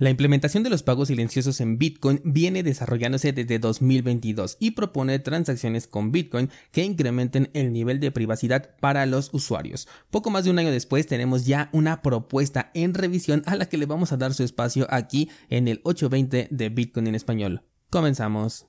La implementación de los pagos silenciosos en Bitcoin viene desarrollándose desde 2022 y propone transacciones con Bitcoin que incrementen el nivel de privacidad para los usuarios. Poco más de un año después tenemos ya una propuesta en revisión a la que le vamos a dar su espacio aquí en el 820 de Bitcoin en español. Comenzamos.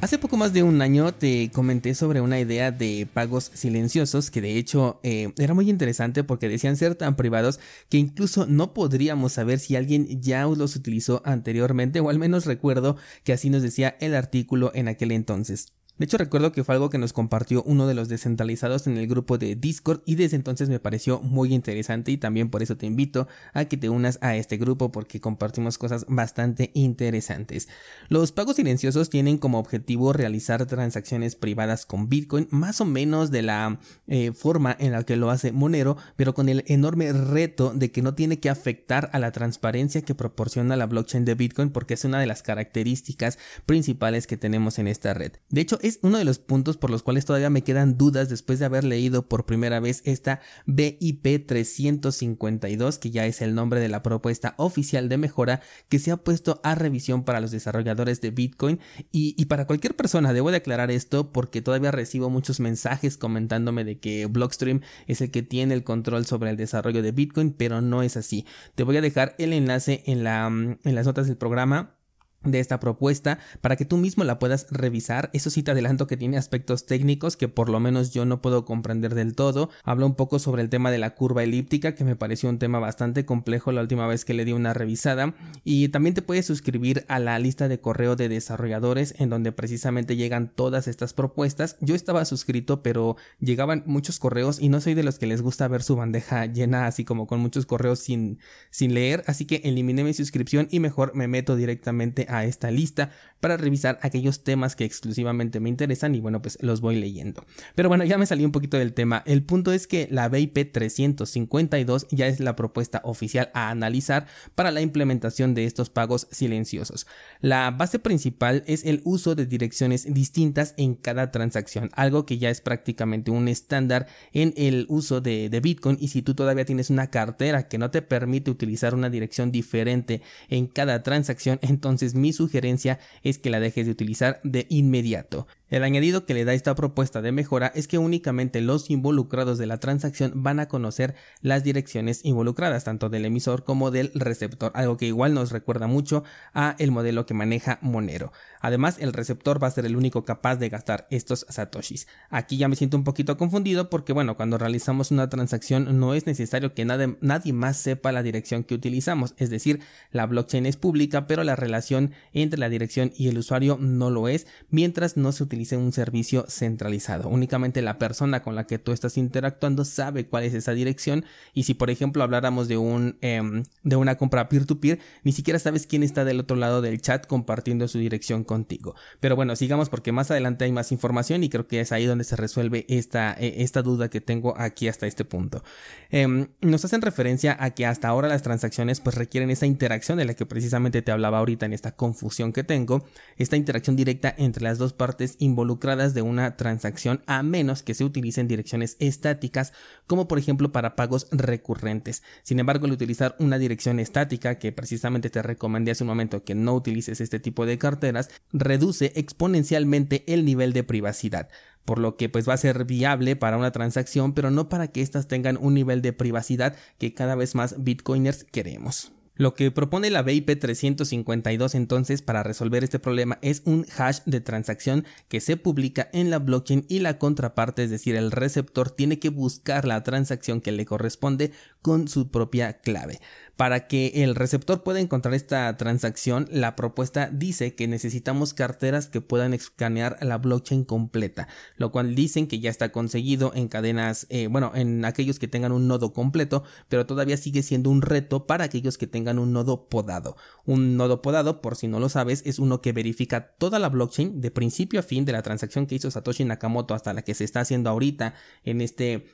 Hace poco más de un año te comenté sobre una idea de pagos silenciosos que de hecho eh, era muy interesante porque decían ser tan privados que incluso no podríamos saber si alguien ya los utilizó anteriormente o al menos recuerdo que así nos decía el artículo en aquel entonces. De hecho recuerdo que fue algo que nos compartió uno de los descentralizados en el grupo de Discord y desde entonces me pareció muy interesante y también por eso te invito a que te unas a este grupo porque compartimos cosas bastante interesantes. Los pagos silenciosos tienen como objetivo realizar transacciones privadas con Bitcoin más o menos de la eh, forma en la que lo hace Monero pero con el enorme reto de que no tiene que afectar a la transparencia que proporciona la blockchain de Bitcoin porque es una de las características principales que tenemos en esta red. De hecho es uno de los puntos por los cuales todavía me quedan dudas después de haber leído por primera vez esta BIP 352, que ya es el nombre de la propuesta oficial de mejora que se ha puesto a revisión para los desarrolladores de Bitcoin y, para cualquier persona. Debo de aclarar esto porque todavía recibo muchos mensajes comentándome de que Blockstream es el que tiene el control sobre el desarrollo de Bitcoin, pero no es así. Te voy a dejar el enlace en, la, en las notas del programa de esta propuesta para que tú mismo la puedas revisar. Eso sí te adelanto que tiene aspectos técnicos que por lo menos yo no puedo comprender del todo. Habla un poco sobre el tema de la curva elíptica que me pareció un tema bastante complejo la última vez que le di una revisada y también te puedes suscribir a la lista de correo de desarrolladores en donde precisamente llegan todas estas propuestas. Yo estaba suscrito pero llegaban muchos correos y no soy de los que les gusta ver su bandeja llena así como con muchos correos sin, sin leer así que eliminé mi suscripción y mejor me meto directamente a esta lista para revisar aquellos temas que exclusivamente me interesan y bueno pues los voy leyendo. Pero bueno ya me salí un poquito del tema. El punto es que la BIP 352 ya es la propuesta oficial a analizar para la implementación de estos pagos silenciosos. La base principal es el uso de direcciones distintas en cada transacción, algo que ya es prácticamente un estándar en el uso de, de Bitcoin y si tú todavía tienes una cartera que no te permite utilizar una dirección diferente en cada transacción, entonces mi sugerencia es que la dejes de utilizar de inmediato. El añadido que le da esta propuesta de mejora es que únicamente los involucrados de la transacción van a conocer las direcciones involucradas, tanto del emisor como del receptor, algo que igual nos recuerda mucho a el modelo que maneja Monero. Además, el receptor va a ser el único capaz de gastar estos satoshis. Aquí ya me siento un poquito confundido porque bueno, cuando realizamos una transacción no es necesario que nadie, nadie más sepa la dirección que utilizamos, es decir, la blockchain es pública, pero la relación entre la dirección y el usuario no lo es, mientras no se utiliza un servicio centralizado. Únicamente la persona con la que tú estás interactuando sabe cuál es esa dirección y si por ejemplo habláramos de un em, de una compra peer to peer, ni siquiera sabes quién está del otro lado del chat compartiendo su dirección contigo. Pero bueno, sigamos porque más adelante hay más información y creo que es ahí donde se resuelve esta, e, esta duda que tengo aquí hasta este punto. Em, nos hacen referencia a que hasta ahora las transacciones pues requieren esa interacción de la que precisamente te hablaba ahorita en esta confusión que tengo, esta interacción directa entre las dos partes involucradas de una transacción a menos que se utilicen direcciones estáticas como por ejemplo para pagos recurrentes. Sin embargo, al utilizar una dirección estática que precisamente te recomendé hace un momento que no utilices este tipo de carteras, reduce exponencialmente el nivel de privacidad por lo que pues va a ser viable para una transacción, pero no para que éstas tengan un nivel de privacidad que cada vez más bitcoiners queremos. Lo que propone la BIP 352 entonces para resolver este problema es un hash de transacción que se publica en la blockchain y la contraparte, es decir, el receptor tiene que buscar la transacción que le corresponde con su propia clave. Para que el receptor pueda encontrar esta transacción, la propuesta dice que necesitamos carteras que puedan escanear la blockchain completa, lo cual dicen que ya está conseguido en cadenas, eh, bueno, en aquellos que tengan un nodo completo, pero todavía sigue siendo un reto para aquellos que tengan un nodo podado. Un nodo podado, por si no lo sabes, es uno que verifica toda la blockchain de principio a fin de la transacción que hizo Satoshi Nakamoto hasta la que se está haciendo ahorita en este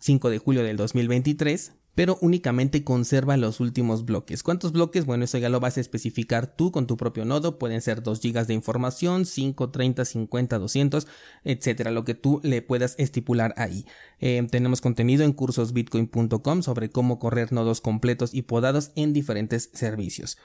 5 eh, de julio del 2023 pero únicamente conserva los últimos bloques. ¿Cuántos bloques? Bueno, eso ya lo vas a especificar tú con tu propio nodo. Pueden ser 2 GB de información, 5, 30, 50, 200, etcétera, lo que tú le puedas estipular ahí. Eh, tenemos contenido en cursosbitcoin.com sobre cómo correr nodos completos y podados en diferentes servicios.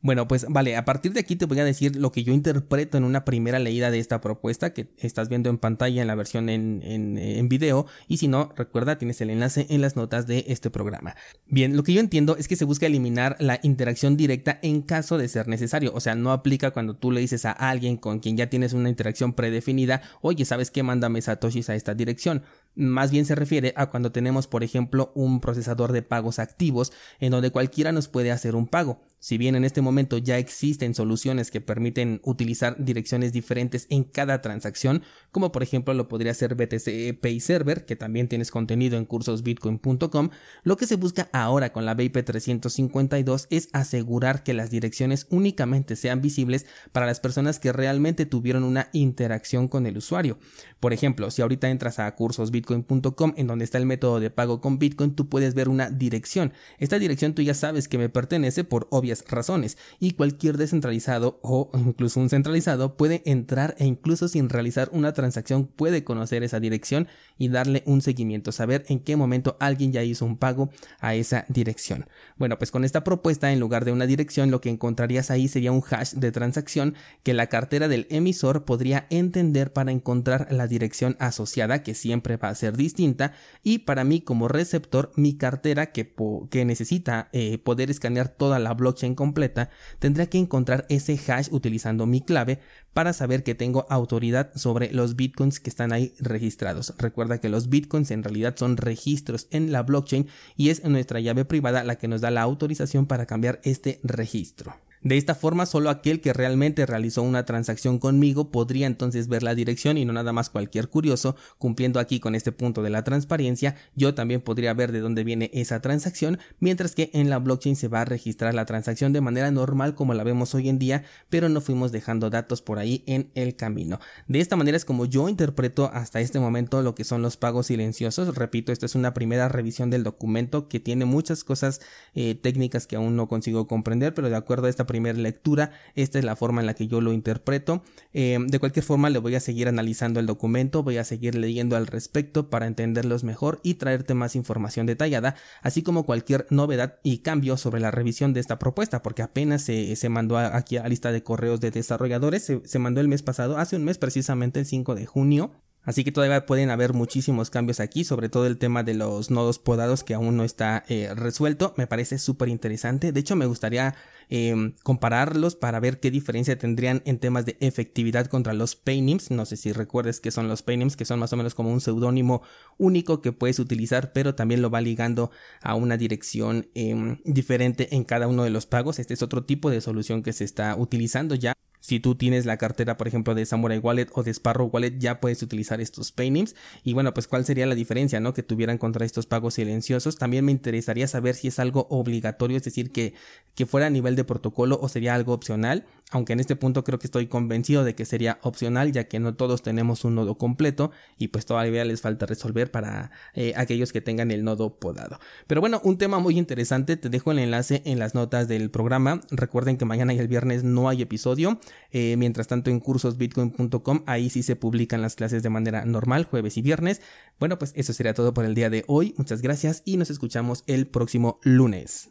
Bueno, pues vale, a partir de aquí te voy a decir lo que yo interpreto en una primera leída de esta propuesta que estás viendo en pantalla en la versión en, en, video y si no, recuerda, tienes el enlace en las notas de este programa. Bien, lo que yo entiendo es que se busca eliminar la interacción directa en caso de ser necesario, o sea, no aplica cuando tú le dices a alguien con quien ya tienes una interacción predefinida, oye, ¿sabes qué? Mándame satoshis a esta dirección más bien se refiere a cuando tenemos, por ejemplo, un procesador de pagos activos en donde cualquiera nos puede hacer un pago. Si bien en este momento ya existen soluciones que permiten utilizar direcciones diferentes en cada transacción, como por ejemplo lo podría ser BTC Pay Server, que también tienes contenido en cursosbitcoin.com, lo que se busca ahora con la BIP 352 es asegurar que las direcciones únicamente sean visibles para las personas que realmente tuvieron una interacción con el usuario. Por ejemplo, si ahorita entras a cursosbitcoin.com en donde está el método de pago con Bitcoin, tú puedes ver una dirección. Esta dirección tú ya sabes que me pertenece por obvio razones y cualquier descentralizado o incluso un centralizado puede entrar e incluso sin realizar una transacción puede conocer esa dirección y darle un seguimiento, saber en qué momento alguien ya hizo un pago a esa dirección. Bueno, pues con esta propuesta en lugar de una dirección lo que encontrarías ahí sería un hash de transacción que la cartera del emisor podría entender para encontrar la dirección asociada que siempre va a ser distinta y para mí como receptor mi cartera que, necesita eh, poder escanear toda la blockchain completa, tendré que encontrar ese hash utilizando mi clave para saber que tengo autoridad sobre los bitcoins que están ahí registrados. Recuerda que los bitcoins en realidad son registros en la blockchain y es nuestra llave privada la que nos da la autorización para cambiar este registro. De esta forma, solo aquel que realmente realizó una transacción conmigo podría entonces ver la dirección y no nada más cualquier curioso, cumpliendo aquí con este punto de la transparencia, yo también podría ver de dónde viene esa transacción, mientras que en la blockchain se va a registrar la transacción de manera normal como la vemos hoy en día, pero no fuimos dejando datos por ahí en el camino. De esta manera es como yo interpreto hasta este momento lo que son los pagos silenciosos. Repito, esto es una primera revisión del documento que tiene muchas cosas eh, técnicas que aún no consigo comprender, pero de acuerdo a esta primera lectura. Esta es la forma en la que yo lo interpreto. Eh, de cualquier forma, le voy a seguir analizando el documento, voy a seguir leyendo al respecto para entenderlos mejor y traerte más información detallada, así como cualquier novedad y cambio sobre la revisión de esta propuesta, porque apenas se, mandó aquí a la lista de correos de desarrolladores, se, se mandó el mes pasado, hace un mes precisamente el 5 de junio. Así que todavía pueden haber muchísimos cambios aquí, sobre todo el tema de los nodos podados que aún no está eh, resuelto. Me parece súper interesante. De hecho, me gustaría em, compararlos para ver qué diferencia tendrían en temas de efectividad contra los paynims. No sé si recuerdes que son los paynims, que son más o menos como un seudónimo único que puedes utilizar, pero también lo va ligando a una dirección em, diferente en cada uno de los pagos. Este es otro tipo de solución que se está utilizando ya. Si tú tienes la cartera, por ejemplo, de Samurai Wallet o de Sparrow Wallet, ya puedes utilizar estos paynims. Y bueno, pues cuál sería la diferencia, ¿no? Que tuvieran contra estos pagos silenciosos. También me interesaría saber si es algo obligatorio, es decir, que, que fuera a nivel de protocolo o sería algo opcional. Aunque en este punto creo que estoy convencido de que sería opcional, ya que no todos tenemos un nodo completo y pues todavía les falta resolver para eh, aquellos que tengan el nodo podado. Pero bueno, un tema muy interesante, te dejo el enlace en las notas del programa. Recuerden que mañana y el viernes no hay episodio. Eh, mientras tanto en cursosbitcoin.com ahí sí se publican las clases de manera normal, jueves y viernes. Bueno, pues eso sería todo por el día de hoy. Muchas gracias y nos escuchamos el próximo lunes.